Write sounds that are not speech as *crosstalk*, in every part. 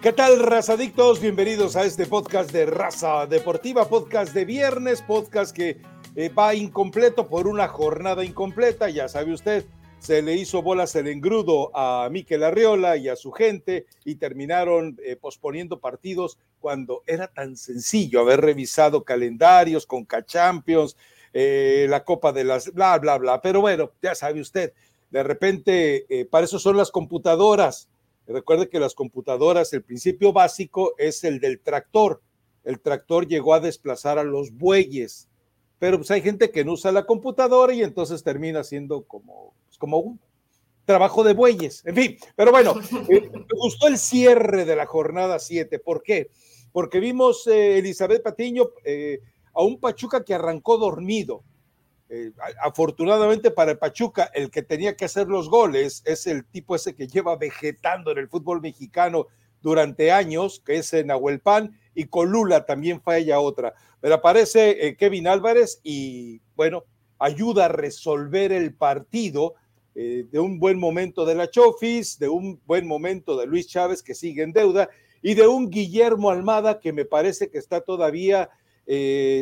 ¿Qué tal, razadictos? Bienvenidos a este podcast de Raza Deportiva, podcast de viernes, podcast que eh, va incompleto por una jornada incompleta, ya sabe usted, se le hizo bolas el engrudo a Miquel Arriola y a su gente y terminaron eh, posponiendo partidos cuando era tan sencillo haber revisado calendarios con K-Champions, eh, la Copa de las, bla, bla, bla. Pero bueno, ya sabe usted, de repente, para eso son las computadoras Recuerde que las computadoras, el principio básico es el del tractor. El tractor llegó a desplazar a los bueyes, pero pues hay gente que no usa la computadora y entonces termina siendo como, pues, como un trabajo de bueyes. En fin, pero bueno, *laughs* eh, me gustó el cierre de la jornada 7. ¿Por qué? Porque vimos eh, Elizabeth Patiño eh, a un Pachuca que arrancó dormido eh, afortunadamente para el Pachuca, el que tenía que hacer los goles es el tipo ese que lleva vegetando en el fútbol mexicano durante años, que es Nahuel Pan, y Colula también falla otra. Pero aparece eh, Kevin Álvarez y, bueno, ayuda a resolver el partido eh, de un buen momento de la Chofis, de un buen momento de Luis Chávez, que sigue en deuda, y de un Guillermo Almada, que me parece que está todavía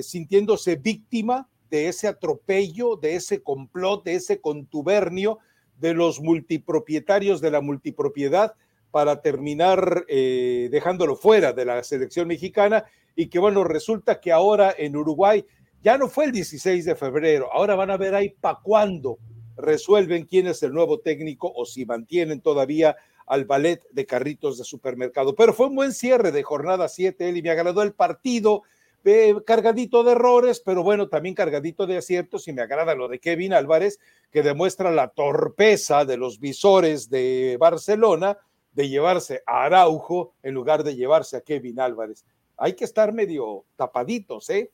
sintiéndose víctima de ese atropello, de ese complot, de ese contubernio de los multipropietarios de la multipropiedad para terminar eh, dejándolo fuera de la selección mexicana y que bueno, resulta que ahora en Uruguay ya no fue el 16 de febrero, ahora van a ver ahí para cuándo resuelven quién es el nuevo técnico o si mantienen todavía al ballet de carritos de supermercado. Pero fue un buen cierre de jornada 7, él y me agradó el partido, cargadito de errores, pero bueno, también cargadito de aciertos y me agrada lo de Kevin Álvarez, que demuestra la torpeza de los visores de Barcelona de llevarse a Araujo en lugar de llevarse a Kevin Álvarez. Hay que estar medio tapaditos, ¿eh?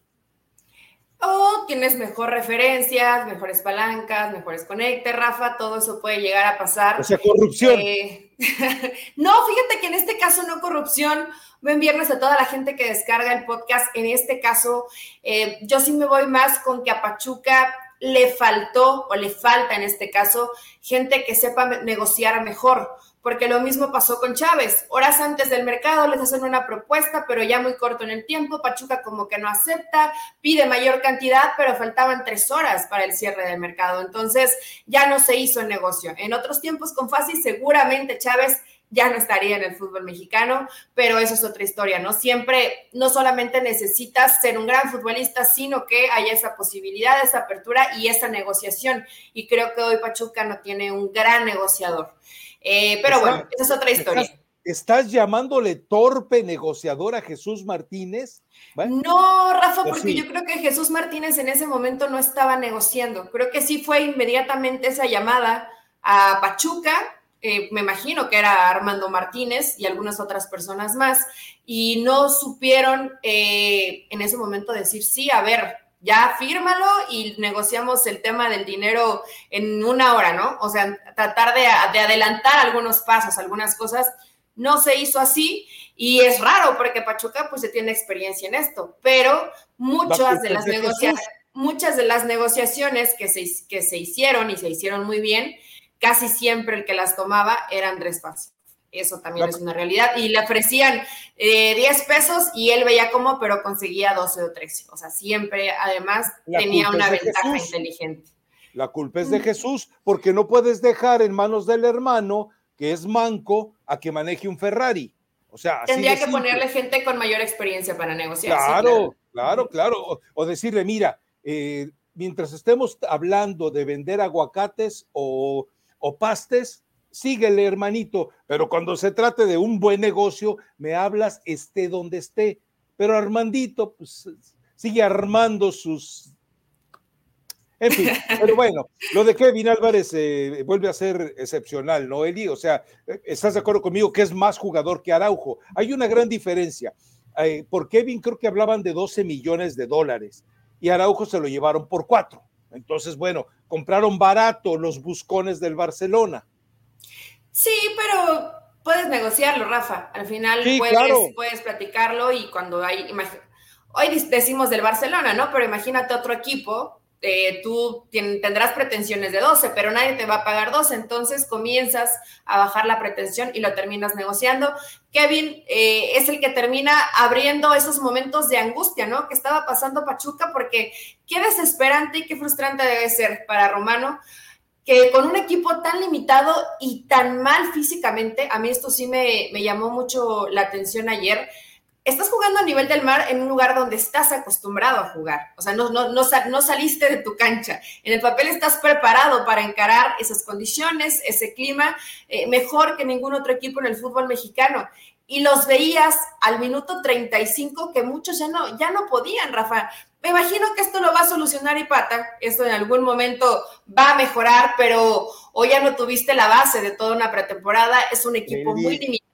O tienes mejor referencias, mejores palancas, mejores conectes, Rafa, todo eso puede llegar a pasar. O sea, corrupción. Eh, *laughs* no, fíjate que en este caso no corrupción. Buen viernes a toda la gente que descarga el podcast. En este caso, eh, yo sí me voy más con que a Pachuca le faltó o le falta en este caso gente que sepa negociar mejor porque lo mismo pasó con Chávez. Horas antes del mercado les hacen una propuesta, pero ya muy corto en el tiempo. Pachuca como que no acepta, pide mayor cantidad, pero faltaban tres horas para el cierre del mercado. Entonces ya no se hizo el negocio. En otros tiempos con Fácil seguramente Chávez ya no estaría en el fútbol mexicano, pero eso es otra historia, ¿no? Siempre, no solamente necesitas ser un gran futbolista, sino que haya esa posibilidad, esa apertura y esa negociación. Y creo que hoy Pachuca no tiene un gran negociador. Eh, pero bueno, esa es otra historia. ¿Estás, llamándole torpe negociador a Jesús Martínez? No, Rafa, pues porque yo creo que Jesús Martínez en ese momento no estaba negociando. Creo que sí fue inmediatamente esa llamada a Pachuca, eh, me imagino que era Armando Martínez y algunas otras personas más, y no supieron eh, en ese momento decir, sí, a ver, ya fírmalo y negociamos el tema del dinero en una hora, ¿no? O sea, tratar de, adelantar algunos pasos, algunas cosas. No se hizo así y es raro porque Pachuca pues se tiene experiencia en esto, pero muchas de las negociaciones muchas de las negociaciones que se, que se hicieron y se hicieron muy bien, casi siempre el que las tomaba era Andrés Paz. Eso también es una realidad. Y le ofrecían 10 eh, pesos y él veía cómo, pero conseguía 12 o 13. O sea, siempre, además, tenía una ventaja inteligente. La culpa es de. Jesús, porque no puedes dejar en manos del hermano, que es manco, a que maneje un Ferrari. O sea, tendría que ponerle gente con mayor experiencia para negociar. Claro, claro, claro, O, decirle, mira, eh, mientras estemos hablando de vender aguacates o, o pastes, síguele, hermanito, pero cuando se trate de un buen negocio, me hablas esté donde esté. Pero Armandito, pues sigue armando sus... En fin, *laughs* pero bueno, lo de Kevin Álvarez eh, vuelve a ser excepcional, ¿no, Eli? O sea, ¿estás de acuerdo conmigo que es más jugador que Araujo? Hay una gran diferencia. Eh, por Kevin creo que hablaban de 12 millones de dólares y Araujo se lo llevaron por cuatro. Entonces, bueno, compraron barato los buscones del Barcelona. Sí, pero puedes negociarlo, Rafa. Al final puedes, puedes platicarlo y cuando hay... Hoy decimos del Barcelona, ¿no? Pero imagínate otro equipo eh, tú tendrás pretensiones de 12, pero nadie te va a pagar 12, entonces comienzas a bajar la pretensión y lo terminas negociando. Kevin eh, es el que termina abriendo esos momentos de angustia, ¿no? Que estaba pasando Pachuca, porque qué desesperante y qué frustrante debe ser para Romano que con un equipo tan limitado y tan mal físicamente, a mí esto sí me, llamó mucho la atención ayer, estás jugando a nivel del mar en un lugar donde estás acostumbrado a jugar. O sea, no, no, no, saliste de tu cancha. En el papel estás preparado para encarar esas condiciones, ese clima, eh, mejor que ningún otro equipo en el fútbol mexicano. Y los veías al minuto 35 que muchos ya no, ya no podían, Rafa. Me imagino que esto lo va a solucionar Ipata, esto en algún momento va a mejorar, pero hoy ya no tuviste la base de toda una pretemporada, es un equipo muy limitado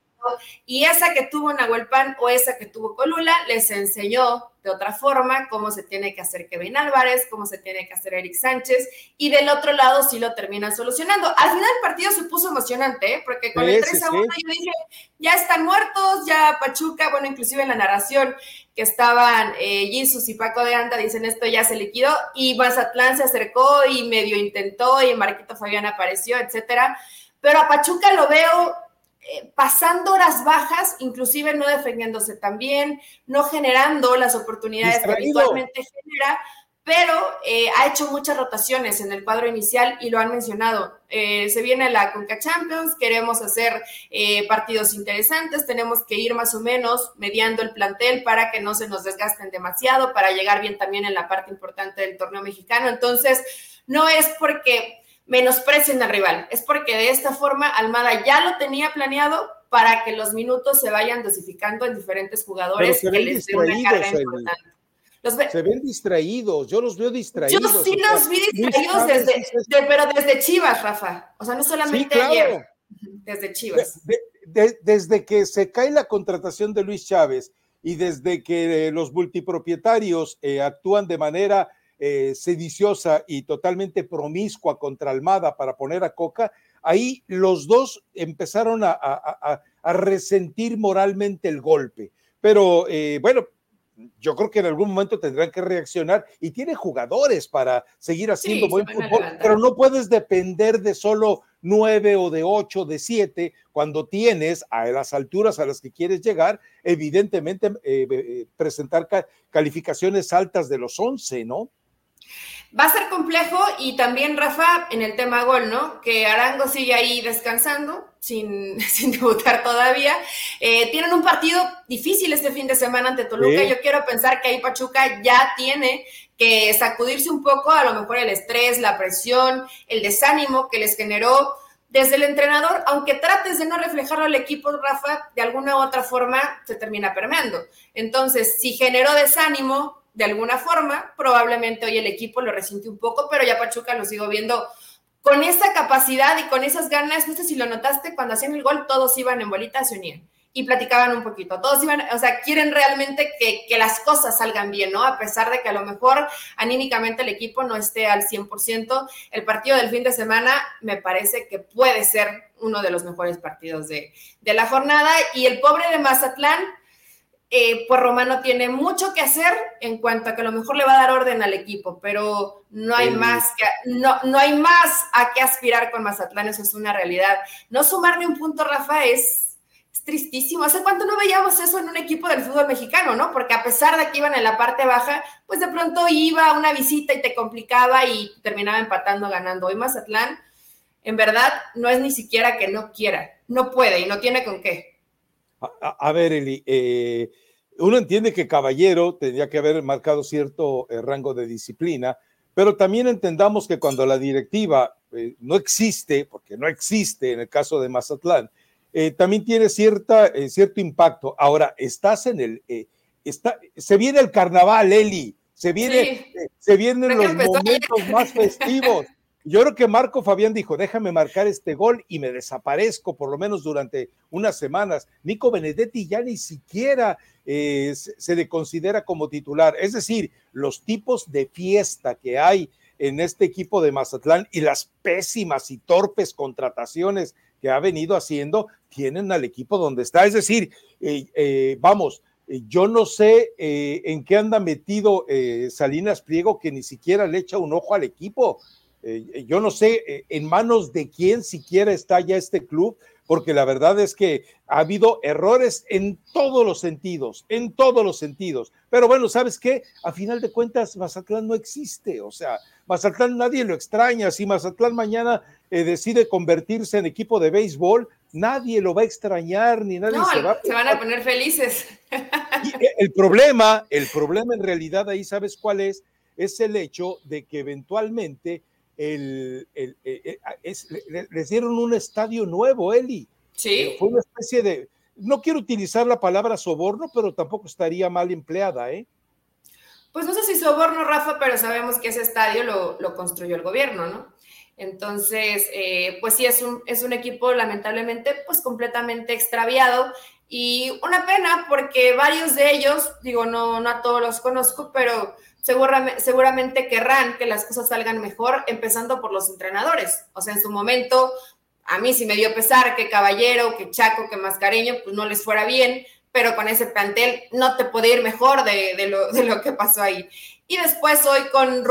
y esa que tuvo Nahuelpan o esa que tuvo Colula les enseñó de otra forma cómo se tiene que hacer Kevin Álvarez, cómo se tiene que hacer Eric Sánchez, y del otro lado sí lo terminan solucionando. Al final el partido se puso emocionante, ¿eh? porque con el 3 a 1 yo dije, ya están muertos, ya Pachuca, bueno, inclusive en la narración que estaban eh, Jesus y Paco de Anda, dicen esto ya se liquidó, y Mazatlán se acercó y medio intentó, y Marquito Fabián apareció, etcétera. Pero a Pachuca lo veo eh, pasando horas bajas, inclusive no defendiéndose también, no generando las oportunidades que habitualmente genera, pero eh, ha hecho muchas rotaciones en el cuadro inicial y lo han mencionado. Eh, se viene la Conca Champions, queremos hacer partidos interesantes, tenemos que ir más o menos mediando el plantel para que no se nos desgasten demasiado, para llegar bien también en la parte importante del torneo mexicano. Entonces, no es porque menosprecien al rival. Es porque de esta forma Almada ya lo tenía planeado para que los minutos se vayan dosificando en diferentes jugadores que les dé una carga importante. Se ven distraídos, yo los veo distraídos. Yo sí los vi distraídos desde, pero desde Chivas, Rafa. O sea, no solamente ayer, desde Chivas. desde que se cae la contratación de Luis Chávez y desde que los multipropietarios eh, actúan de manera eh, sediciosa y totalmente promiscua contra Almada para poner a Coca, ahí los dos empezaron a, resentir moralmente el golpe. Pero eh, bueno, yo creo que en algún momento tendrán que reaccionar y tiene jugadores para seguir haciendo buen fútbol, pero no puedes depender de solo nueve o de ocho, de siete, cuando tienes a las alturas a las que quieres llegar, evidentemente eh, presentar calificaciones altas de los once, ¿no? Va a ser complejo y también Rafa en el tema gol, ¿no? Que Arango sigue ahí descansando sin, *laughs* sin debutar todavía. Eh, tienen un partido difícil este fin de semana ante Toluca. Yo quiero pensar que ahí Pachuca ya tiene que sacudirse un poco, a lo mejor el estrés, la presión, el desánimo que les generó desde el entrenador, aunque trates de no reflejarlo al equipo, Rafa, de alguna u otra forma se termina permeando. Entonces, si generó desánimo, de alguna forma. Probablemente hoy el equipo lo resintió un poco, pero ya Pachuca lo sigo viendo con esa capacidad y con esas ganas. No sé si lo notaste, cuando hacían el gol, todos iban en bolita, se unían y platicaban un poquito. Todos iban, o sea, quieren realmente que, que, las cosas salgan bien, ¿no? A pesar de que a lo mejor anímicamente el equipo no esté al 100%. El partido del fin de semana me parece que puede ser uno de los mejores partidos de, de la jornada. Y el pobre de Mazatlán, eh, pues Romano tiene mucho que hacer en cuanto a que a lo mejor le va a dar orden al equipo, pero no hay más que no, no hay más a qué aspirar con Mazatlán, eso es una realidad. No sumarle un punto, Rafa, es, es, tristísimo. ¿Hace cuánto no veíamos eso en un equipo del fútbol mexicano, no? Porque a pesar de que iban en la parte baja, pues de pronto iba una visita y te complicaba y terminaba empatando, ganando. Hoy Mazatlán, en verdad, no es ni siquiera que no quiera, no puede y no tiene con qué. A, ver, Eli, eh, uno entiende que Caballero tendría que haber marcado cierto eh, rango de disciplina, pero también entendamos que cuando la directiva eh, no existe, porque no existe en el caso de Mazatlán, también tiene cierta, cierto impacto. Ahora, estás en el, está, se viene el carnaval, Eli, se viene, se vienen los momentos más festivos. Yo creo que Marco Fabián dijo, déjame marcar este gol y me desaparezco por lo menos durante unas semanas. Nico Benedetti ya ni siquiera eh, se le considera como titular. Es decir, los tipos de fiesta que hay en este equipo de Mazatlán y las pésimas y torpes contrataciones que ha venido haciendo tienen al equipo donde está. Es decir, eh, eh, vamos, Eh, yo no sé eh, en qué anda metido eh, Salinas Pliego, que ni siquiera le echa un ojo al equipo. Yo no sé en manos de quién siquiera está ya este club, porque la verdad es que ha habido errores en todos los sentidos, en todos los sentidos. Pero bueno, ¿sabes qué? A final de cuentas, Mazatlán no existe, o sea, Mazatlán nadie lo extraña. Si Mazatlán mañana decide convertirse en equipo de béisbol, nadie lo va a extrañar ni nadie se va a... Se van a poner felices. Eh, el problema, el problema en realidad ahí, ¿sabes cuál es? Es el hecho de que eventualmente el, el, eh, eh, les dieron un estadio nuevo, Eli. Sí. Fue una especie de, no quiero utilizar la palabra soborno, pero tampoco estaría mal empleada, ¿eh? Pues no sé si soborno, Rafa, pero sabemos que ese estadio lo, lo construyó el gobierno, ¿no? Entonces, eh, pues sí, es un, es un equipo lamentablemente pues completamente extraviado y una pena porque varios de ellos, digo, no, no a todos los conozco, pero seguramente, seguramente querrán que las cosas salgan mejor, empezando por los entrenadores. O sea, en su momento, a mí sí me dio pesar que Caballero, que Chaco, que Mascareño, pues no les fuera bien, pero con ese plantel no te puede ir mejor de, de, lo, de lo que pasó ahí. Y después hoy con,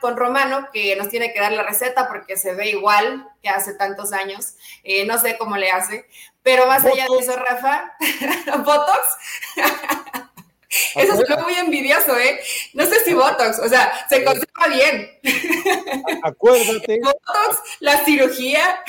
con Romano, que nos tiene que dar la receta porque se ve igual que hace tantos años. Eh, no sé cómo le hace. Pero más allá de eso, Rafa, *laughs* ¿Botox? *laughs* Eso es muy envidioso, ¿eh? No sé si Botox, o sea, se conserva bien. Acuérdate. *laughs* Botox, la cirugía.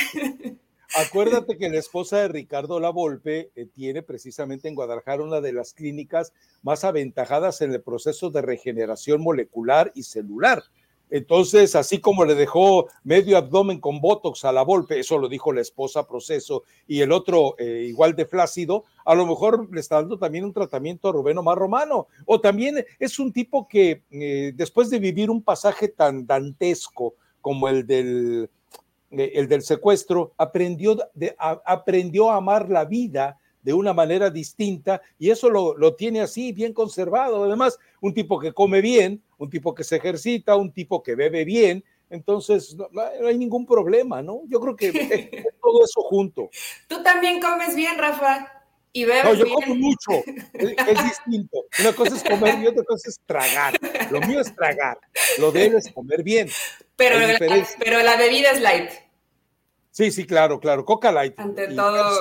Acuérdate que la esposa de Ricardo Lavolpe eh, tiene precisamente en Guadalajara una de las clínicas más aventajadas en el proceso de regeneración molecular y celular. Entonces, así como le dejó medio abdomen con botox a la Volpe, eso lo dijo la esposa proceso, y el otro eh, igual de flácido, a lo mejor le está dando también un tratamiento a Rubén Omar Romano. O también es un tipo que eh, después de vivir un pasaje tan dantesco como el del eh, el del secuestro, aprendió, aprendió a amar la vida de una manera distinta y eso lo, tiene así, bien conservado. Además, un tipo que come bien, un tipo que se ejercita, un tipo que bebe bien, entonces no, hay ningún problema, ¿no? Yo creo que *laughs* todo eso junto. Tú también comes bien, Rafa. Y bebes no, yo como mucho, es, distinto. Una cosa es comer y otra cosa es tragar. Lo mío es tragar, lo de él es comer bien. Pero, pero la bebida es light. Sí, sí, claro, claro. Coca Light. Ante todo.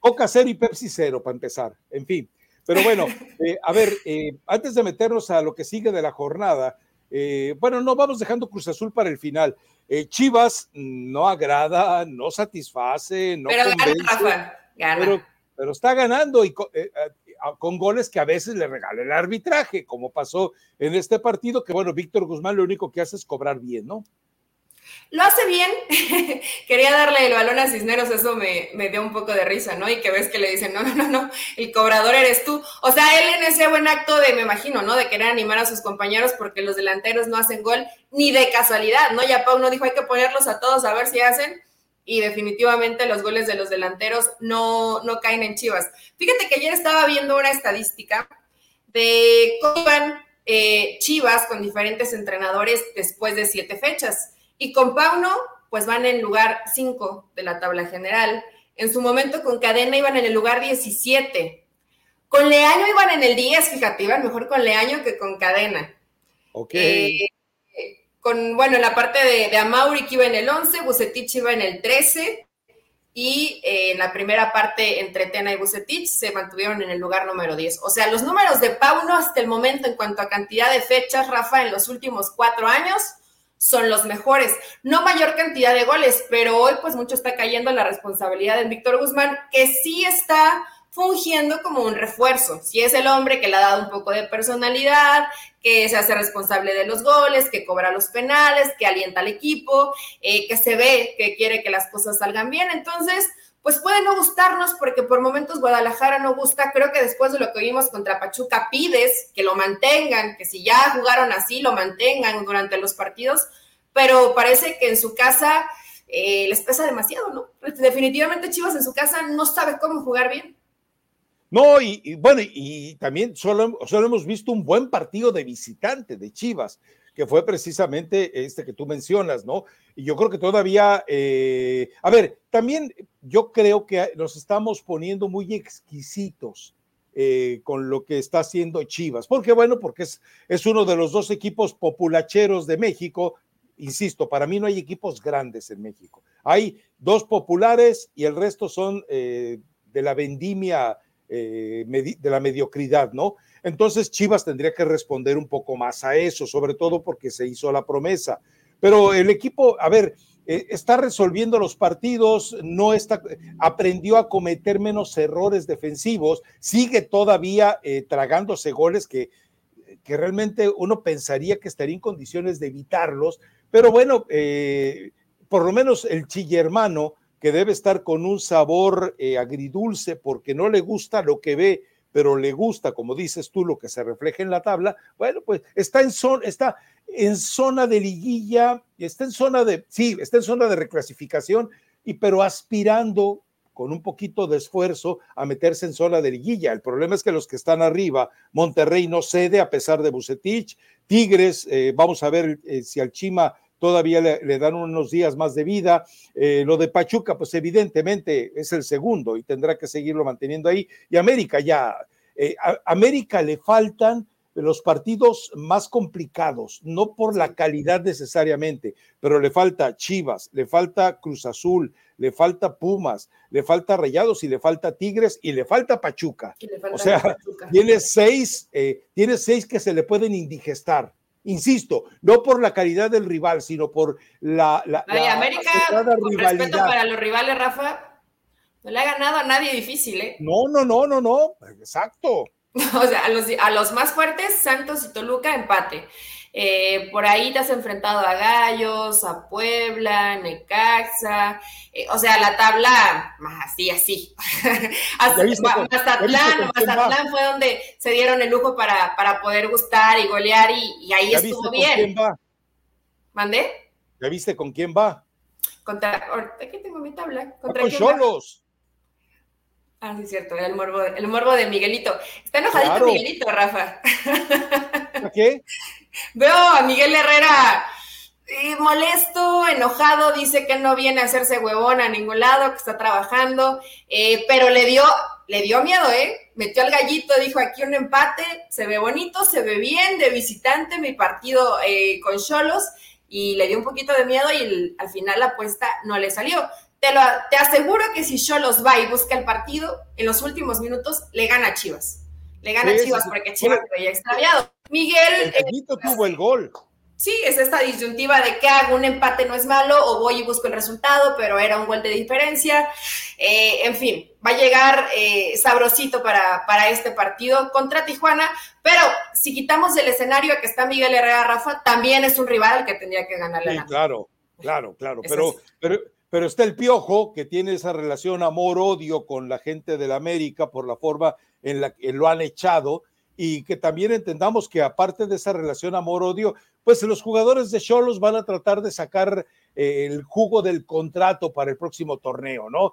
Coca cero y Pepsi cero, para empezar. En fin. Pero bueno, *laughs* eh, a ver, eh, antes de meternos a lo que sigue de la jornada, eh, bueno, no vamos dejando Cruz Azul para el final. Chivas no agrada, no satisface, no pero Gana, Pero, pero, está ganando y con, goles que a veces le regala el arbitraje, como pasó en este partido, que bueno, Víctor Guzmán lo único que hace es cobrar bien, ¿no? Lo hace bien. *laughs* Quería darle el balón a Cisneros, eso me, dio un poco de risa, ¿no? Y que ves que le dicen, no, no, no, no, el cobrador eres tú. O sea, él en ese buen acto de, me imagino, ¿no? De querer animar a sus compañeros porque los delanteros no hacen gol ni de casualidad, ¿no? Ya Pau no dijo, hay que ponerlos a todos a ver si hacen. Y definitivamente los goles de los delanteros no, no caen en Chivas. Fíjate que ayer estaba viendo una estadística de cómo iban eh, Chivas con diferentes entrenadores después de siete fechas. Y con Pauno, pues van en lugar 5 de la tabla general. En su momento con Cadena iban en el lugar 17. Con Leaño iban en el 10, fíjate, iban mejor con Leaño que con Cadena. Ok. Eh, con, bueno, en la parte de, de Amauri que iba en el 11, Bucetich iba en el 13 y eh, en la primera parte entre Tena y Bucetich se mantuvieron en el lugar número 10. O sea, los números de Pauno hasta el momento en cuanto a cantidad de fechas, Rafa, en los últimos cuatro años, son los mejores. No mayor cantidad de goles, pero hoy pues mucho está cayendo la responsabilidad de Víctor Guzmán, que sí está fungiendo como un refuerzo. Si es el hombre que le ha dado un poco de personalidad, que se hace responsable de los goles, que cobra los penales, que alienta al equipo, eh, que se ve que quiere que las cosas salgan bien. Entonces, pues puede no gustarnos porque por momentos Guadalajara no gusta. Creo que después de lo que vimos contra Pachuca pides que lo mantengan, que si ya jugaron así, lo mantengan durante los partidos, pero parece que en su casa eh, les pesa demasiado, ¿no? Definitivamente Chivas en su casa no sabe cómo jugar bien. No, y, bueno, y, también solo, solo hemos visto un buen partido de visitante de Chivas que fue precisamente este que tú mencionas, ¿no? Y yo creo que todavía, eh, a ver, también yo creo que nos estamos poniendo muy exquisitos eh, con lo que está haciendo Chivas. Porque bueno, porque es, es uno de los dos equipos populacheros de México. Insisto, para mí no hay equipos grandes en México. Hay dos populares y el resto son eh, de la vendimia, de la mediocridad, ¿no? Entonces Chivas tendría que responder un poco más a eso, sobre todo porque se hizo la promesa. Pero el equipo, a ver, eh, está resolviendo los partidos, no está, aprendió a cometer menos errores defensivos, sigue todavía eh, tragándose goles que, que, realmente uno pensaría que estaría en condiciones de evitarlos, pero bueno, eh, por lo menos el chillermano, que debe estar con un sabor agridulce porque no le gusta lo que ve pero le gusta, como dices tú, lo que se refleja en la tabla, bueno, pues está en zona, está en zona de liguilla, está en zona de, sí, está en zona de reclasificación, y pero aspirando con un poquito de esfuerzo a meterse en zona de liguilla. El problema es que los que están arriba, Monterrey no cede a pesar de Bucetich, Tigres, eh, vamos a ver eh, si al Chima todavía le, dan unos días más de vida. Eh, lo de Pachuca, pues evidentemente es el segundo y tendrá que seguirlo manteniendo ahí. Y América ya, eh, a América le faltan los partidos más complicados, no por la calidad necesariamente, pero le falta Chivas, le falta Cruz Azul, le falta Pumas, le falta Rayados y le falta Tigres y le falta Pachuca. o sea, tiene seis, eh, tiene seis que se le pueden indigestar. Insisto, no por la calidad del rival, sino por la, la, América, con respeto para los rivales, Rafa, no le ha ganado a nadie difícil, ¿eh? No, no, no, no, no, exacto. *laughs* o sea, a los, a los más fuertes, Santos y Toluca, empate. Eh, por ahí te has enfrentado a Gallos, a Puebla, Necaxa, eh, o sea, la tabla más así, así. *laughs* Mazatlán, Mazatlán fue donde se dieron el lujo para, para poder gustar y golear y, ahí estuvo bien. quién va? ¿Mandé? ¿Ya viste con quién va? Contra, aquí tengo mi tabla. ¿Contra con Cholos. Ah, sí, es cierto, el morbo, el morbo de Miguelito. Está enojadito Miguelito, Rafa. ¿Qué? Veo a Miguel Herrera eh, molesto, enojado, dice que no viene a hacerse huevón a ningún lado, que está trabajando, eh, pero le dio, le dio miedo, ¿eh? Metió al gallito, dijo aquí un empate, se ve bonito, se ve bien de visitante mi partido eh, con Cholos y le dio un poquito de miedo y al final la apuesta no le salió. Te, lo, te aseguro que si Cholos va y busca el partido, en los últimos minutos le gana a Chivas. Le gana a Chivas porque Chivas lo había extraviado. Miguel. El eh, tuvo el gol. Sí, es esta disyuntiva de que hago un empate no es malo o voy y busco el resultado, pero era un gol de diferencia. Eh, en fin, va a llegar eh, sabrosito para, para este partido contra Tijuana, pero si quitamos del escenario que está Miguel Herrera Rafa, también es un rival al que tendría que ganarle. Sí, claro, claro, claro, pero, pero, pero está el Piojo que tiene esa relación amor-odio con la gente de la América por la forma en la que lo han echado y que también entendamos que aparte de esa relación amor-odio, pues los jugadores de Cholos van a tratar de sacar eh, el jugo del contrato para el próximo torneo, ¿no?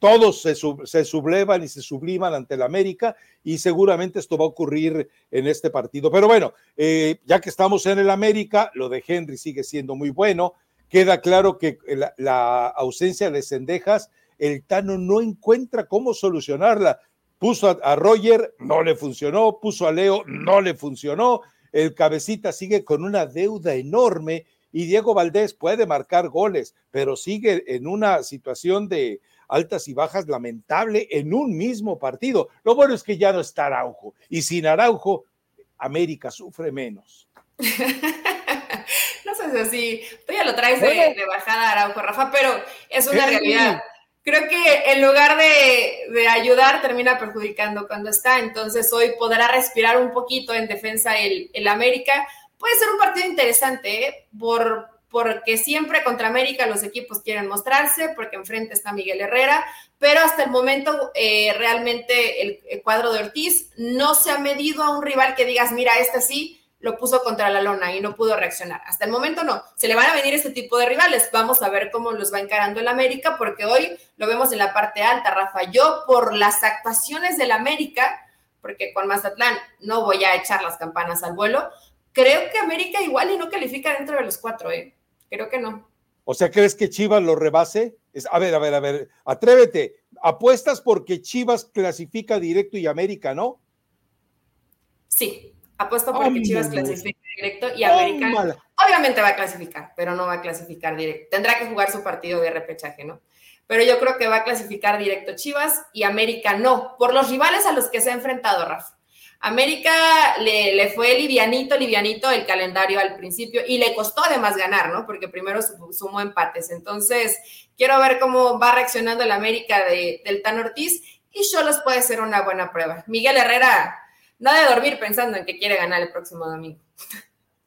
Todos se, sublevan y se subliman ante la América y seguramente esto va a ocurrir en este partido. Pero bueno, eh, ya que estamos en el América, lo de Henry sigue siendo muy bueno. Queda claro que la, la ausencia de Cendejas, el Tano no encuentra cómo solucionarla Puso a, Roger, no le funcionó, puso a Leo, no le funcionó. El cabecita sigue con una deuda enorme y Diego Valdés puede marcar goles, pero sigue en una situación de altas y bajas lamentable en un mismo partido. Lo bueno es que ya no está Araujo y sin Araujo, América sufre menos. *laughs* sé si tú ya lo traes de, bajada Araujo, Rafa, pero es una realidad creo que en lugar de, ayudar termina perjudicando cuando está. Entonces hoy podrá respirar un poquito en defensa el, el América. Puede ser un partido interesante, ¿eh? Por, porque siempre contra América los equipos quieren mostrarse, porque enfrente está Miguel Herrera, pero hasta el momento eh, realmente el, el, cuadro de Ortiz no se ha medido a un rival que digas, mira, este sí, lo puso contra la lona y no pudo reaccionar. Hasta el momento no. Se le van a venir este tipo de rivales. Vamos a ver cómo los va encarando el América, porque hoy lo vemos en la parte alta, Rafa. Yo, por las actuaciones del América, porque con Mazatlán no voy a echar las campanas al vuelo, creo que América igual y no califica dentro de los cuatro, ¿eh? Creo que no. O sea, ¿crees que Chivas lo rebase? a ver, a ver, a ver, atrévete. apuestas porque Chivas clasifica directo y América, ¿no? Sí, apuesto porque Chivas clasifica directo y América obviamente va a clasificar, pero no va a clasificar directo. Tendrá que jugar su partido de repechaje, ¿no? Pero yo creo que va a clasificar directo Chivas y América no, por los rivales a los que se ha enfrentado Rafa. América le, le, fue livianito, livianito el calendario al principio y le costó además ganar, ¿no? Porque primero sumó empates. Entonces, quiero ver cómo va reaccionando el América de, del Tan Ortiz y Cholos puede ser una buena prueba. Miguel Herrera no de dormir pensando en que quiere ganar el próximo domingo.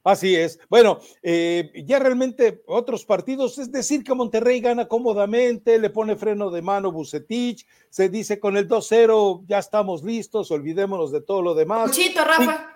Así es. Bueno, eh, ya realmente otros partidos, es decir, que Monterrey gana cómodamente, le pone freno de mano Bucetich, se dice con el 2-0 ya estamos listos, olvidémonos de todo lo demás. Muchito, Rafa.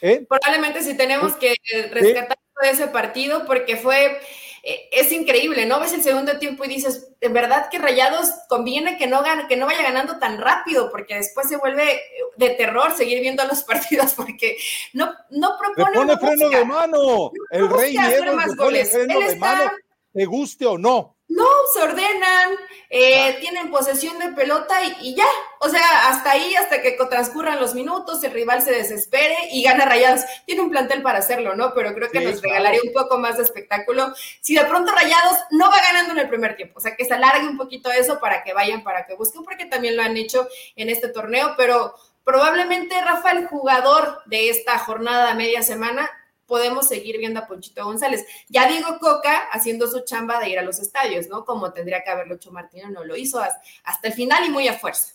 ¿Eh? Probablemente si tenemos que rescatar ese partido porque fue eh, es increíble, ¿no? Ves el segundo tiempo y dices, en verdad que Rayados conviene que no, gane, que no vaya ganando tan rápido, porque después se vuelve de terror seguir viendo los *laughs* partidos, porque no, no propone. pone freno de mano, el Rey Diego más goles. freno de mano, te guste o no. No, se ordenan, eh, tienen posesión de pelota y, ya. O sea, hasta ahí, hasta que transcurran los minutos, el rival se desespere y gana Rayados. Tiene un plantel para hacerlo, ¿no? Pero creo que nos regalaría un poco más de espectáculo. Si de pronto Rayados no va ganando en el primer tiempo, o sea, que se alargue un poquito eso para que vayan, para que busquen, porque también lo han hecho en este torneo, pero probablemente Rafa, el jugador de esta jornada media semana, podemos seguir viendo a Ponchito González. Ya digo Coca haciendo su chamba de ir a los estadios, ¿no? Como tendría que haberlo hecho Martino, no lo hizo hasta el final y muy a fuerza.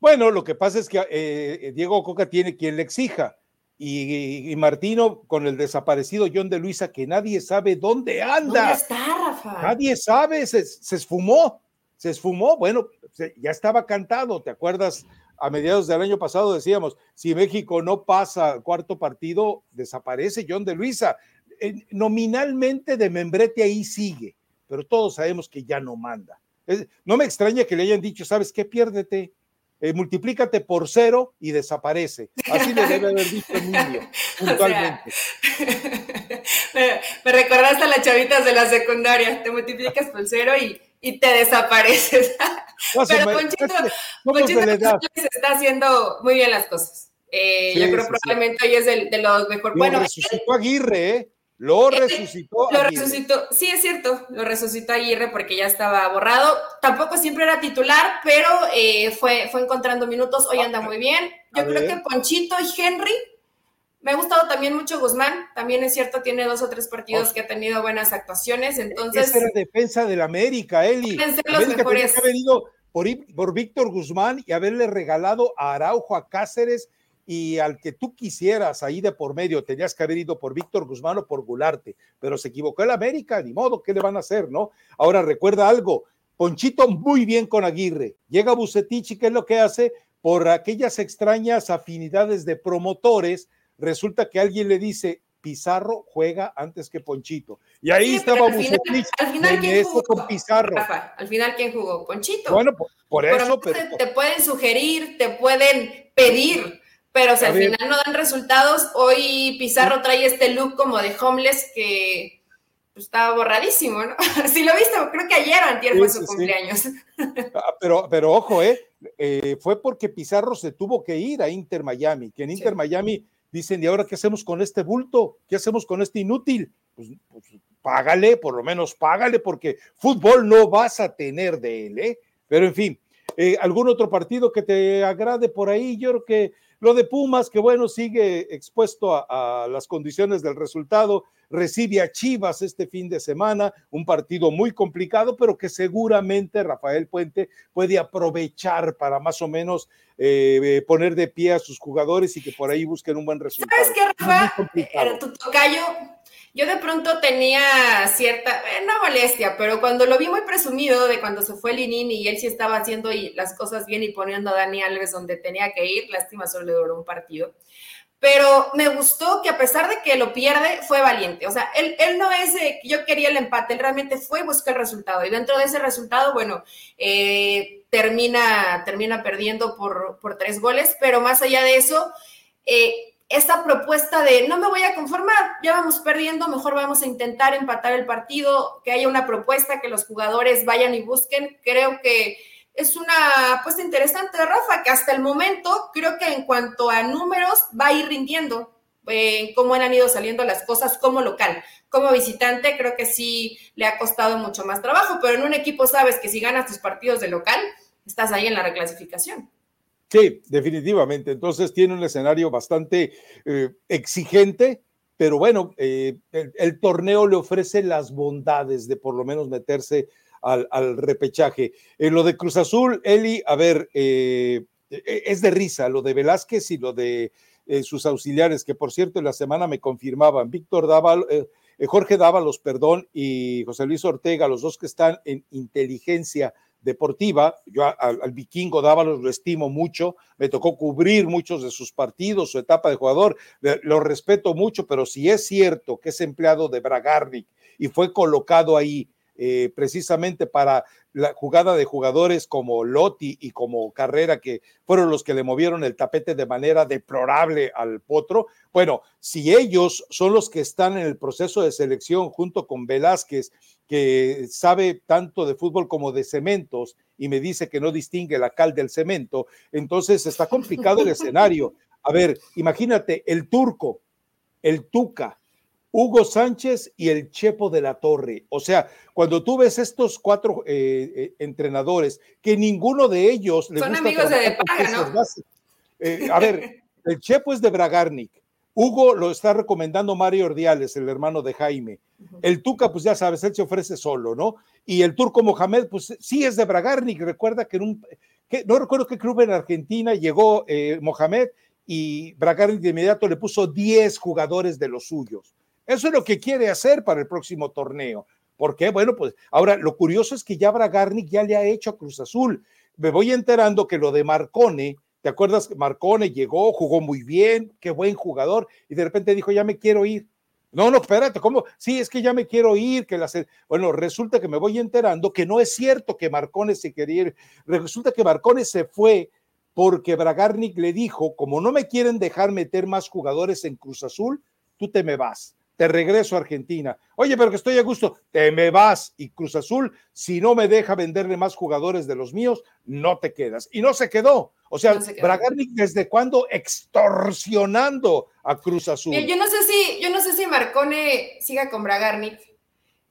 Bueno, lo que pasa es que eh, Diego Coca tiene quien le exija. Y, Martino con el desaparecido John de Luisa, que nadie sabe dónde anda. ¿Dónde está, Rafa? Nadie sabe, se, se esfumó, se esfumó. Bueno, ya estaba cantado, ¿te acuerdas? A mediados del año pasado decíamos, si México no pasa cuarto partido, desaparece John de Luisa. nominalmente de membrete ahí sigue, pero todos sabemos que ya no manda. no me extraña que le hayan dicho, ¿sabes qué? Piérdete, eh, multiplícate por cero y desaparece. Así le debe haber dicho el niño, *laughs* puntualmente. *laughs* me, recordaste a las chavitas de la secundaria, te multiplicas por cero y, y te desapareces. *laughs* Pero Ponchito, está haciendo muy bien las cosas. Eh, yo creo probablemente hoy es de, los mejores. Bueno, resucitó Aguirre, ¿eh? Lo resucitó. Lo resucitó, sí es cierto, lo resucitó Aguirre porque ya estaba borrado. Tampoco siempre era titular, pero eh, fue, fue encontrando minutos. Hoy anda muy bien. Yo creo que Ponchito y Henry. Me ha gustado también mucho Guzmán. También es cierto, tiene dos o tres partidos que ha tenido buenas actuaciones. Entonces. Esa era defensa del América, Eli. los mejores. Ha venido por, por Víctor Guzmán y haberle regalado a Araujo, a Cáceres y al que tú quisieras ahí de por medio, tenías que haber ido por Víctor Guzmán o por Gularte, pero se equivocó el América, ni modo, ¿qué le van a hacer, no? Ahora recuerda algo, Ponchito muy bien con Aguirre, llega Bucetich y ¿qué es lo que hace? Por aquellas extrañas afinidades de promotores, resulta que alguien le dice, Pizarro juega antes que Ponchito. Y ahí estaba Bucetich. Al final, ¿quién jugó? Con Pizarro. al final, ¿quién jugó? Ponchito. Bueno, por, eso. Pero, te, pueden sugerir, te pueden pedir pero si al final no dan resultados, hoy Pizarro trae este look como de homeless que pues, estaba borradísimo, ¿no? *laughs* Si lo viste, creo que ayer o antier fue su cumpleaños. *laughs* Ah, pero, pero ojo, ¿eh? ¿eh? Fue porque Pizarro se tuvo que ir a Inter Miami, que en Inter Miami dicen, ¿y ahora qué hacemos con este bulto? ¿Qué hacemos con este inútil? Pues, pues, págale, por lo menos págale, porque fútbol no vas a tener de él, ¿eh? Pero en fin, eh, ¿algún otro partido que te agrade por ahí? Yo creo que lo de Pumas, que bueno, sigue expuesto a, las condiciones del resultado, recibe a Chivas este fin de semana, un partido muy complicado, pero que seguramente Rafael Puente puede aprovechar para más o menos eh, poner de pie a sus jugadores y que por ahí busquen un buen resultado. ¿Sabes qué, Rafa? Era tu tocayo yo de pronto tenía cierta, eh, no molestia, pero cuando lo vi muy presumido de cuando se fue Linin y él sí estaba haciendo las cosas bien y poniendo a Dani Alves donde tenía que ir, lástima solo le duró un partido. Pero me gustó que a pesar de que lo pierde, fue valiente. O sea, él, él no es, yo quería el empate, él realmente fue y buscó el resultado. Y dentro de ese resultado, bueno, eh, termina, termina perdiendo por, por tres goles, pero más allá de eso, eh, esa propuesta de no me voy a conformar, ya vamos perdiendo, mejor vamos a intentar empatar el partido, que haya una propuesta, que los jugadores vayan y busquen. Creo que, es una apuesta interesante de Rafa, que hasta el momento creo que en cuanto a números va a ir rindiendo. Eh, cómo han ido saliendo las cosas como local. Como visitante, creo que sí le ha costado mucho más trabajo, pero en un equipo sabes que si ganas tus partidos de local, estás ahí en la reclasificación. Sí, definitivamente. Entonces tiene un escenario bastante eh, exigente, pero bueno, eh, el, torneo le ofrece las bondades de por lo menos meterse al, repechaje. En lo de Cruz Azul, Eli, a ver, e, es de risa lo de Velázquez y lo de eh, sus auxiliares, que por cierto en la semana me confirmaban, Víctor Dávalos, eh, eh, Jorge Dávalos, perdón, y José Luis Ortega, los dos que están en inteligencia deportiva, yo al, vikingo Dávalos lo estimo mucho, me tocó cubrir muchos de sus partidos, su etapa de jugador, lo respeto mucho, pero si es cierto que es empleado de Bragarnik y fue colocado ahí eh, precisamente para la jugada de jugadores como Lotti y como Carrera, que fueron los que le movieron el tapete de manera deplorable al Potro. Bueno, si ellos son los que están en el proceso de selección junto con Velázquez, que sabe tanto de fútbol como de cementos y me dice que no distingue la cal del cemento, entonces está complicado el *laughs* escenario. A ver, imagínate, el turco, el tuca, Hugo Sánchez y el Chepo de la Torre. O sea, cuando tú ves estos cuatro eh, eh, entrenadores, que ninguno de ellos... Son amigos de Paga, ¿no? Eh, a ver, *laughs* el Chepo es de Bragarnik. Hugo lo está recomendando Mario Ordiales, el hermano de Jaime. El Tuca, pues ya sabes, él se ofrece solo, ¿no? Y el turco Mohamed, pues sí es de Bragarnik. Recuerda que en un, que, no recuerdo qué club en Argentina llegó Mohamed y Bragarnik de inmediato le puso 10 jugadores de los suyos. Eso es lo que quiere hacer para el próximo torneo. ¿Por qué? Bueno, pues ahora lo curioso es que ya Bragarnik ya le ha hecho a Cruz Azul. Me voy enterando que lo de Marcone, ¿te acuerdas que Marcone llegó, jugó muy bien, qué buen jugador, y de repente dijo, ya me quiero ir? No, no, espérate, ¿cómo? Sí, es que ya me quiero ir, que la Bueno, resulta que me voy enterando que no es cierto que Marcone se quería ir. Resulta que Marcone se fue porque Bragarnik le dijo, como no me quieren dejar meter más jugadores en Cruz Azul, tú te me vas te regreso a Argentina. Oye, pero que estoy a gusto, te me vas y Cruz Azul, si no me deja venderle más jugadores de los míos, no te quedas. Y no se quedó. O sea, Bragarnik desde cuándo extorsionando a Cruz Azul. yo no sé si, yo no sé si Marcone siga con Bragarnik.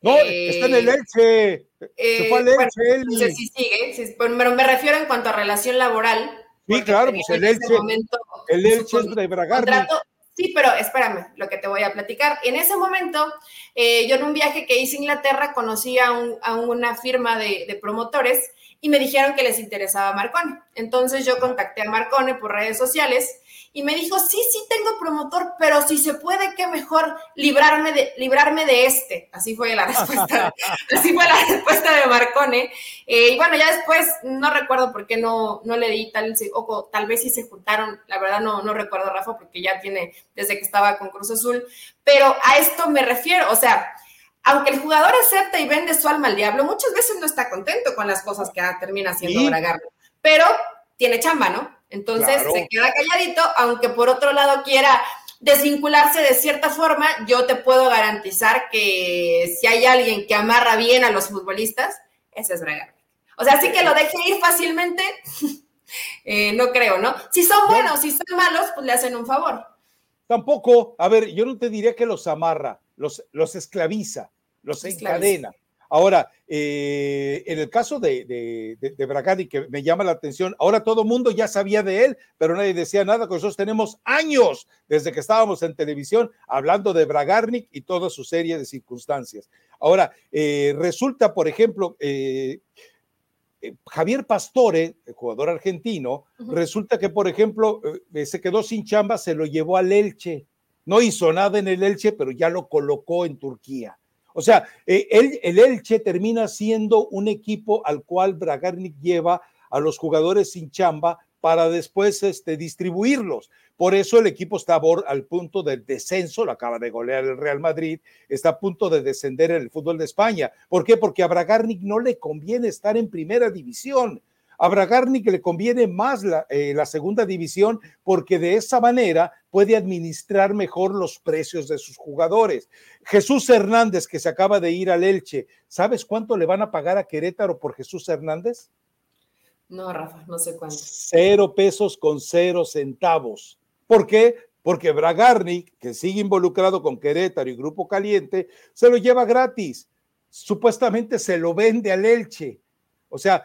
No, está en el eh, Elche. se fue al eh, Elche. no sé si sigue, pero me refiero en cuanto a relación laboral. Sí, claro, pues el Elche, el Elche es de Bragarnik. Sí, pero espérame, lo que te voy a platicar. En ese momento, eh, yo en un viaje que hice a Inglaterra conocí a, una firma de, de, promotores y me dijeron que les interesaba Marcone. Entonces yo contacté a Marcone por redes sociales y me dijo, sí, sí tengo promotor, pero si se puede, qué mejor librarme de, librarme de este. Así fue la *laughs* respuesta, así fue la respuesta de Marcone. Eh, y bueno, ya después, no recuerdo por qué no, no le di tal, o tal vez sí se juntaron, la verdad no, no recuerdo, Rafa, porque ya tiene desde que estaba con Cruz Azul, pero a esto me refiero, o sea, aunque el jugador acepta y vende su alma al diablo, muchas veces no está contento con las cosas que termina haciendo ¿Sí? pero tiene chamba, ¿no? Entonces se queda calladito, aunque por otro lado quiera desvincularse de cierta forma, yo te puedo garantizar que si hay alguien que amarra bien a los futbolistas, ese es Bragarnik. O sea, así que lo deje ir fácilmente, *laughs* eh, no creo, ¿no? Si son buenos, si son malos, pues le hacen un favor. Tampoco, a ver, yo no te diría que los amarra, los, los esclaviza, los encadena. Ahora, eh, en el caso de, de, que me llama la atención, ahora todo el mundo ya sabía de él, pero nadie decía nada, nosotros tenemos años desde que estábamos en televisión hablando de Bragarnik y toda su serie de circunstancias. Ahora, eh, resulta, por ejemplo, eh, Javier Pastore, el jugador argentino, resulta que, por ejemplo, se quedó sin chamba, se lo llevó al Elche. No hizo nada en el Elche, pero ya lo colocó en Turquía. O sea, eh, el, Elche termina siendo un equipo al cual Bragarnik lleva a los jugadores sin chamba para después este, distribuirlos. Por eso el equipo está al punto del descenso, lo acaba de golear el Real Madrid, está a punto de descender en el fútbol de España. ¿Por qué? Porque a Bragarnik no le conviene estar en primera división. A Bragarnik le conviene más eh, la, segunda división porque de esa manera puede administrar mejor los precios de sus jugadores. Jesús Hernández, que se acaba de ir al Elche, ¿sabes cuánto le van a pagar a Querétaro por Jesús Hernández? No, Rafa, no sé cuánto. Cero pesos con cero centavos. ¿Por qué? Porque Bragarnik, que sigue involucrado con Querétaro y Grupo Caliente, se lo lleva gratis. Supuestamente se lo vende al Elche. O sea,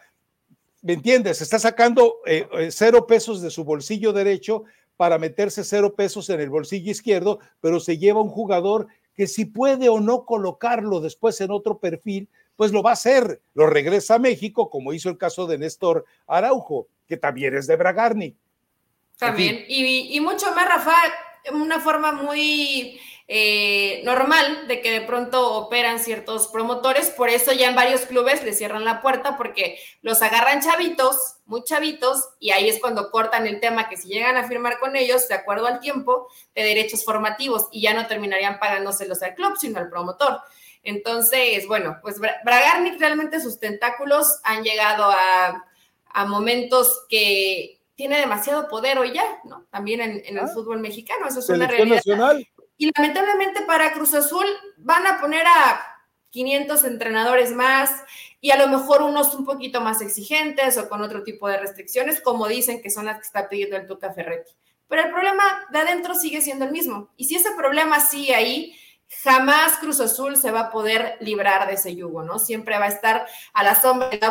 ¿me entiendes? Está sacando eh, eh, cero pesos de su bolsillo derecho para meterse cero pesos en el bolsillo izquierdo, pero se lleva un jugador que si puede o no colocarlo después en otro perfil, pues lo va a hacer. Lo regresa a México, como hizo el caso de Néstor Araujo, que también es de Bragarni. También, y, y, mucho más, Rafa, una forma muy eh, normal de que de pronto operan ciertos promotores, por eso ya en varios clubes le cierran la puerta porque los agarran chavitos, muy chavitos, y ahí es cuando cortan el tema que si llegan a firmar con ellos, de acuerdo al tiempo, de derechos formativos, y ya no terminarían pagándoselos al club, sino al promotor. Entonces, bueno, pues Bragarnik realmente sus tentáculos han llegado a, momentos que tiene demasiado poder hoy ya, ¿no? También en, el ah. fútbol mexicano, eso es una realidad. Nacional. Y lamentablemente para Cruz Azul van a poner a 500 entrenadores más y a lo mejor unos un poquito más exigentes o con otro tipo de restricciones, como dicen que son las que está pidiendo el Tuca Ferretti. Pero el problema de adentro sigue siendo el mismo. Y si ese problema sigue ahí, jamás Cruz Azul se va a poder librar de ese yugo, ¿no? Siempre va a estar a la sombra de la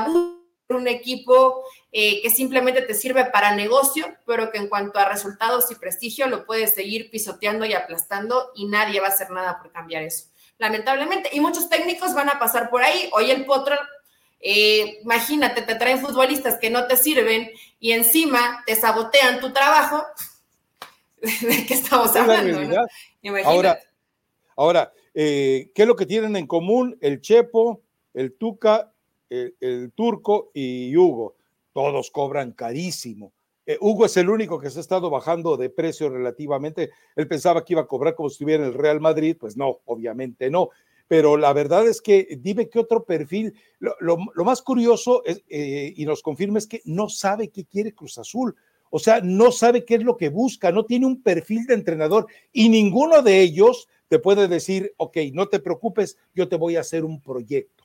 un equipo eh, que simplemente te sirve para negocio, pero que en cuanto a resultados y prestigio lo puedes seguir pisoteando y aplastando y nadie va a hacer nada por cambiar eso, lamentablemente. Y muchos técnicos van a pasar por ahí. Hoy el Potro, eh, imagínate, te traen futbolistas que no te sirven y encima te sabotean tu trabajo. *laughs* ¿De qué estamos hablando? Ahora, ahora eh, ¿qué es lo que tienen en común el Chepo, el Tuca el, turco y Hugo. Todos cobran carísimo. Eh, Hugo es el único que se ha estado bajando de precio relativamente. Él pensaba que iba a cobrar como si estuviera en el Real Madrid, pues no, obviamente no. Pero la verdad es que dime qué otro perfil. Lo, más curioso es, eh, y nos confirma es que no sabe qué quiere Cruz Azul. O sea, no sabe qué es lo que busca, no tiene un perfil de entrenador y ninguno de ellos te puede decir, ok, no te preocupes, yo te voy a hacer un proyecto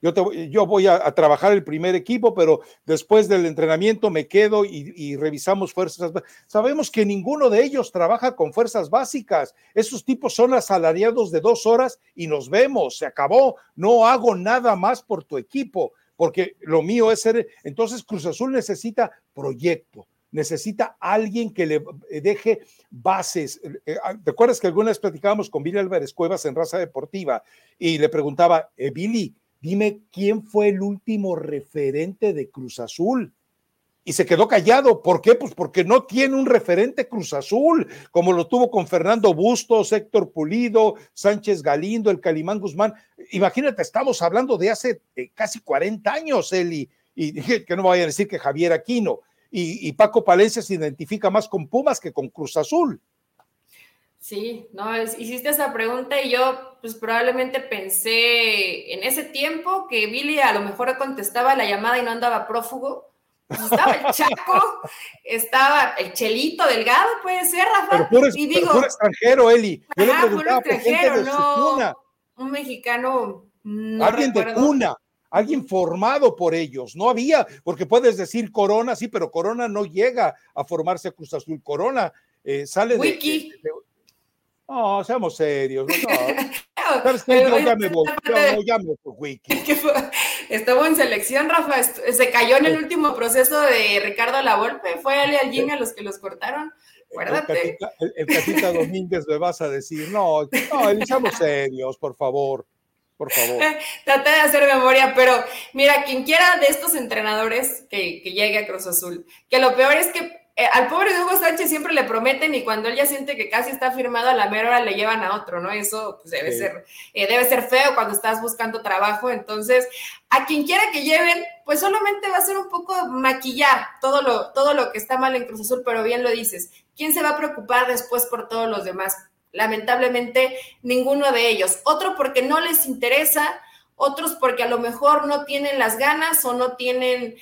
yo, voy a, trabajar el primer equipo, pero después del entrenamiento me quedo y, revisamos fuerzas. Sabemos que ninguno de ellos trabaja con fuerzas básicas. Esos tipos son asalariados de dos horas y nos vemos, se acabó. No hago nada más por tu equipo, porque lo mío es ser. Entonces Cruz Azul necesita proyecto necesita alguien que le deje bases. Eh, ah, ¿Te acuerdas que alguna vez platicábamos con Billy Álvarez Cuevas en Raza Deportiva y le preguntaba, eh, Billy, dime quién fue el último referente de Cruz Azul. Y se quedó callado. ¿Por qué? Pues porque no tiene un referente Cruz Azul, como lo tuvo con Fernando Bustos, Héctor Pulido, Sánchez Galindo, el Calimán Guzmán. Imagínate, estamos hablando de hace eh, casi 40 años, Eli, y que no vaya a decir que Javier Aquino. Y, y Paco Palencia se identifica más con Pumas que con Cruz Azul. Sí, no, hiciste esa pregunta y yo pues probablemente pensé en ese tiempo que Billy a lo mejor contestaba la llamada y no andaba prófugo. Pues estaba el Chaco, *laughs* estaba el Chelito Delgado, puede ser, Rafa. Pero y digo, extranjero, Eli. Yo extranjero, no. Un mexicano. alguien de cuna, alguien formado por ellos. No había, porque puedes decir Corona, sí, pero Corona no llega a formarse a Cruz Azul. Corona eh, sale Wiki. de no, seamos serios. No. *laughs* Yo ya me voy, yo ya me Wiki. *laughs* Estuvo en selección, Rafa. Se cayó en el último proceso de Ricardo Lavolpe. Fue Ale Alguín a los que los cortaron. Acuérdate. El, Catita, Domínguez me vas a decir, no, no, seamos serios, por favor. Por favor. *laughs* Traté de hacer memoria, pero mira, quien quiera de estos entrenadores que, que llegue a Cruz Azul, que lo peor es que eh, al pobre Hugo Sánchez siempre le prometen y cuando él ya siente que casi está firmado a la mera hora le llevan a otro, ¿no? Eso pues, debe, ser, eh, debe ser feo cuando estás buscando trabajo. Entonces, a quien quiera que lleven, pues solamente va a ser un poco maquillar todo lo, todo lo que está mal en Cruz Azul, pero bien lo dices. ¿Quién se va a preocupar después por todos los demás? Lamentablemente, ninguno de ellos. Otro porque no les interesa, otros porque a lo mejor no tienen las ganas o no tienen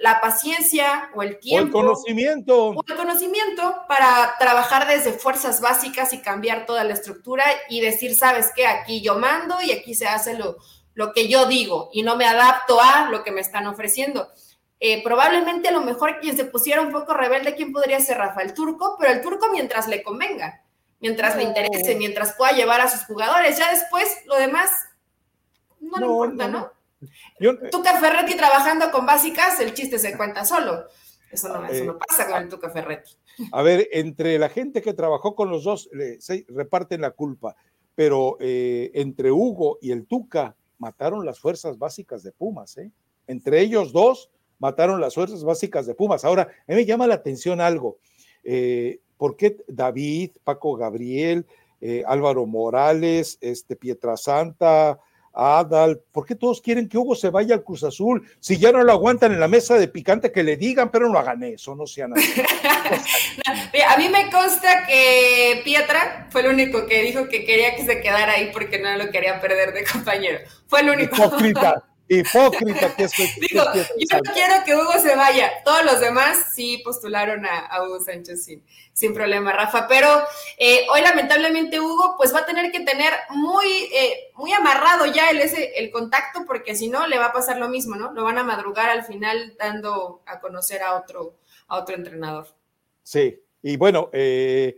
la paciencia o el tiempo. O el conocimiento. O el conocimiento para trabajar desde fuerzas básicas y cambiar toda la estructura y decir, sabes qué, aquí yo mando y aquí se hace lo, lo que yo digo y no me adapto a lo que me están ofreciendo. eh, probablemente a lo mejor quien se pusiera un poco rebelde, ¿quién podría ser Rafael Turco? Pero el Turco mientras le convenga, mientras le interese, mientras pueda llevar a sus jugadores. Ya después, lo demás, no, le importa, ¿no? Tuca Ferretti trabajando con básicas, el chiste se cuenta solo. Eso no, eso no eh, pasa con el Tuca Ferretti. A ver, entre la gente que trabajó con los dos, se reparten la culpa, pero eh, entre Hugo y el Tuca mataron las fuerzas básicas de Pumas, ¿eh? Entre ellos dos mataron las fuerzas básicas de Pumas. Ahora, a mí me llama la atención algo. Eh, ¿Por qué David, Paco Gabriel, Álvaro Morales, este, Pietrasanta, Adal, ¿por qué todos quieren que Hugo se vaya al Cruz Azul? Si ya no lo aguantan en la mesa de picante, que le digan, pero no hagan eso, no sean así. *laughs* a mí me consta que Pietra fue el único que dijo que quería que se quedara ahí porque no lo quería perder de compañero. Fue el único. Hipócrita. *laughs* Hipócrita que es. *laughs* Digo, yo no quiero que Hugo se vaya. Todos los demás sí postularon a, Hugo Sánchez sin, sin, problema, Rafa. Pero eh, hoy, lamentablemente, Hugo, pues va a tener que tener muy, eh, muy amarrado ya el, ese, el contacto, porque si no, le va a pasar lo mismo, ¿no? Lo van a madrugar al final dando a conocer a otro, a otro entrenador. Sí, y bueno, eh,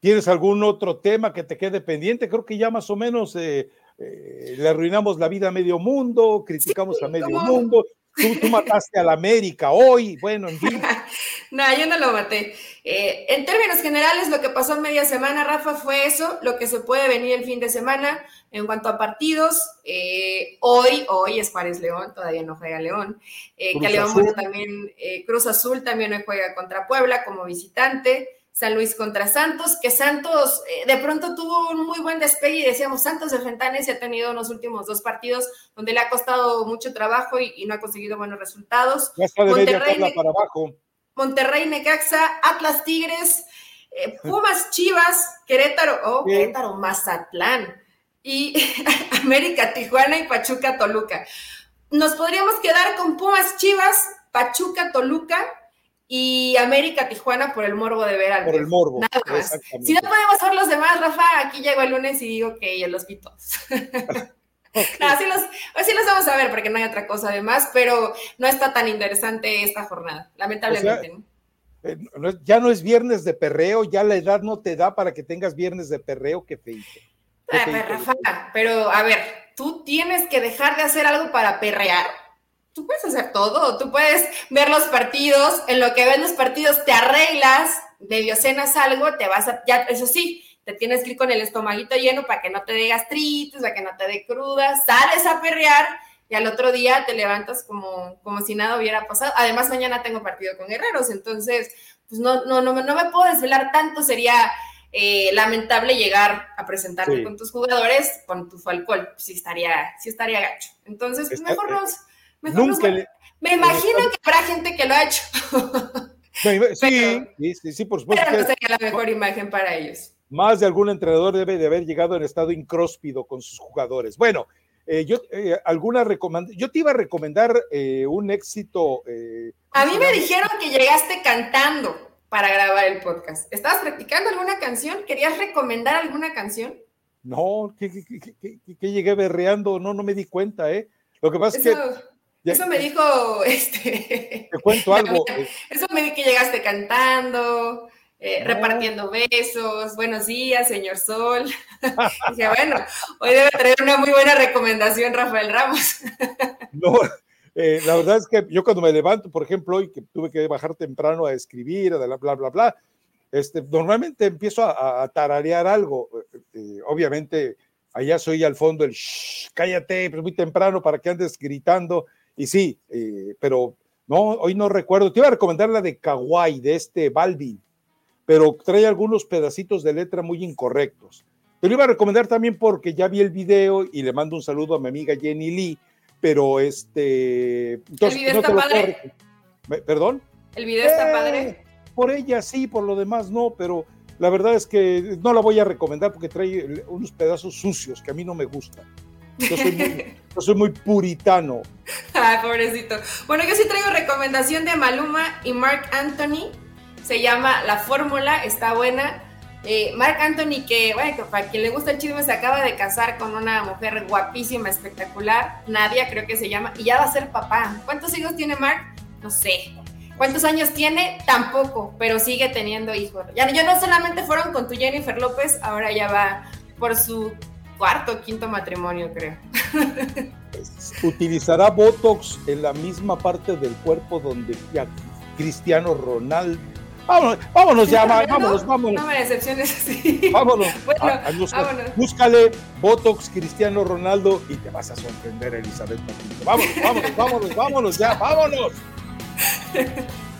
¿tienes algún otro tema que te quede pendiente? Creo que ya más o menos eh, le arruinamos la vida a medio mundo, criticamos a medio mundo. Tú, mataste a la América hoy, bueno, en fin. *laughs* no, yo no lo maté. Eh, en términos generales, lo que pasó en media semana, Rafa, fue eso, lo que se puede venir el fin de semana en cuanto a partidos. Eh, hoy, hoy es Juárez León, todavía no juega León. que León, también Cruz Azul también hoy juega contra Puebla como visitante. San Luis contra Santos, que Santos eh, de pronto tuvo un muy buen despegue y decíamos, Santos de Fentanes se ha tenido en los últimos dos partidos donde le ha costado mucho trabajo y, no ha conseguido buenos resultados. Monterrey, para abajo. Monterrey, Necaxa, Atlas Tigres, eh, Pumas Chivas, Querétaro, oh, Querétaro, Mazatlán y *laughs* América, Tijuana y Pachuca, Toluca. Nos podríamos quedar con Pumas Chivas, Pachuca, Toluca y América Tijuana por el morbo de ver al Por el morbo. Nada más. Si no podemos ver los demás, Rafa, aquí llego el lunes y digo que ya los vi todos. *laughs* así los, vamos a ver porque no hay otra cosa además, pero no está tan interesante esta jornada, lamentablemente. Eh, ya no es viernes de perreo, ya la edad no te da para que tengas viernes de perreo, qué feito. Ah, Rafa, pero a ver, tú tienes que dejar de hacer algo para perrear tú puedes hacer todo, tú puedes ver los partidos, en lo que ves los partidos te arreglas, medio cenas algo, te vas a, ya, eso sí, te tienes que ir con el estomaguito lleno para que no te dé gastritis, para que no te dé cruda, sales a perrear y al otro día te levantas como, como si nada hubiera pasado. Además, mañana tengo partido con Guerreros, entonces, pues no, no, no, no me puedo desvelar tanto, sería eh, lamentable llegar a presentarte con tus jugadores con tu alcohol, sí estaría, sí estaría gacho. Entonces, pues mejor nos Nunca Me imagino que habrá gente que lo ha hecho. *laughs* sí, sí, sí, por supuesto. Pero no sería la mejor imagen para ellos. Más de algún entrenador debe de haber llegado en estado incróspido con sus jugadores. Bueno, eh, yo eh, alguna yo te iba a recomendar eh, un éxito. a mí me dijeron que llegaste cantando para grabar el podcast. ¿Estabas practicando alguna canción? ¿Querías recomendar alguna canción? No, que, llegué berreando, no, no me di cuenta, ¿eh? Lo que pasa es que eso me dijo, *laughs* este... Te cuento algo. Eh. Eso me di que llegaste cantando, eh, repartiendo besos, buenos días, señor Sol. *laughs* Dije, bueno, hoy debe traer una muy buena recomendación Rafael Ramos. *laughs* no, eh, la verdad es que yo cuando me levanto, por ejemplo, hoy que tuve que bajar temprano a escribir, bla, bla, bla, bla, este, normalmente empiezo a, tararear algo. obviamente, allá soy al fondo el cállate, pero muy temprano para que andes gritando y sí, eh, pero no, hoy no recuerdo. Te iba a recomendar la de Kawaii, de este Balvin, pero trae algunos pedacitos de letra muy incorrectos. Te lo iba a recomendar también porque ya vi el video y le mando un saludo a mi amiga Jenny Lee, pero este. Entonces, ¿El video está padre? ¿Perdón? ¿El video está eh, padre? Por ella sí, por lo demás no, pero la verdad es que no la voy a recomendar porque trae unos pedazos sucios que a mí no me gustan. Yo soy muy, puritano. *laughs* Ay, pobrecito. Bueno, yo sí traigo recomendación de Maluma y Mark Anthony. Se llama La Fórmula, está buena. Eh, Mark Anthony, que, bueno, para quien le gusta el chisme, se acaba de casar con una mujer guapísima, espectacular. Nadia, creo que se llama, y ya va a ser papá. ¿Cuántos hijos tiene Mark? no sé. ¿Cuántos años tiene? Tampoco, pero sigue teniendo hijos. Ya, ya no solamente fueron con tu Jennifer López, ahora ya va por su cuarto o quinto matrimonio, creo. *laughs* Utilizará Botox en la misma parte del cuerpo donde ya Cristiano Ronaldo. Vámonos, vámonos ya, vámonos, vámonos. No me decepciones así. *laughs* Vámonos. Búscale Botox Cristiano Ronaldo y te vas a sorprender, Elizabeth Vámonos, vámonos, vámonos, vámonos ya, vámonos. *laughs*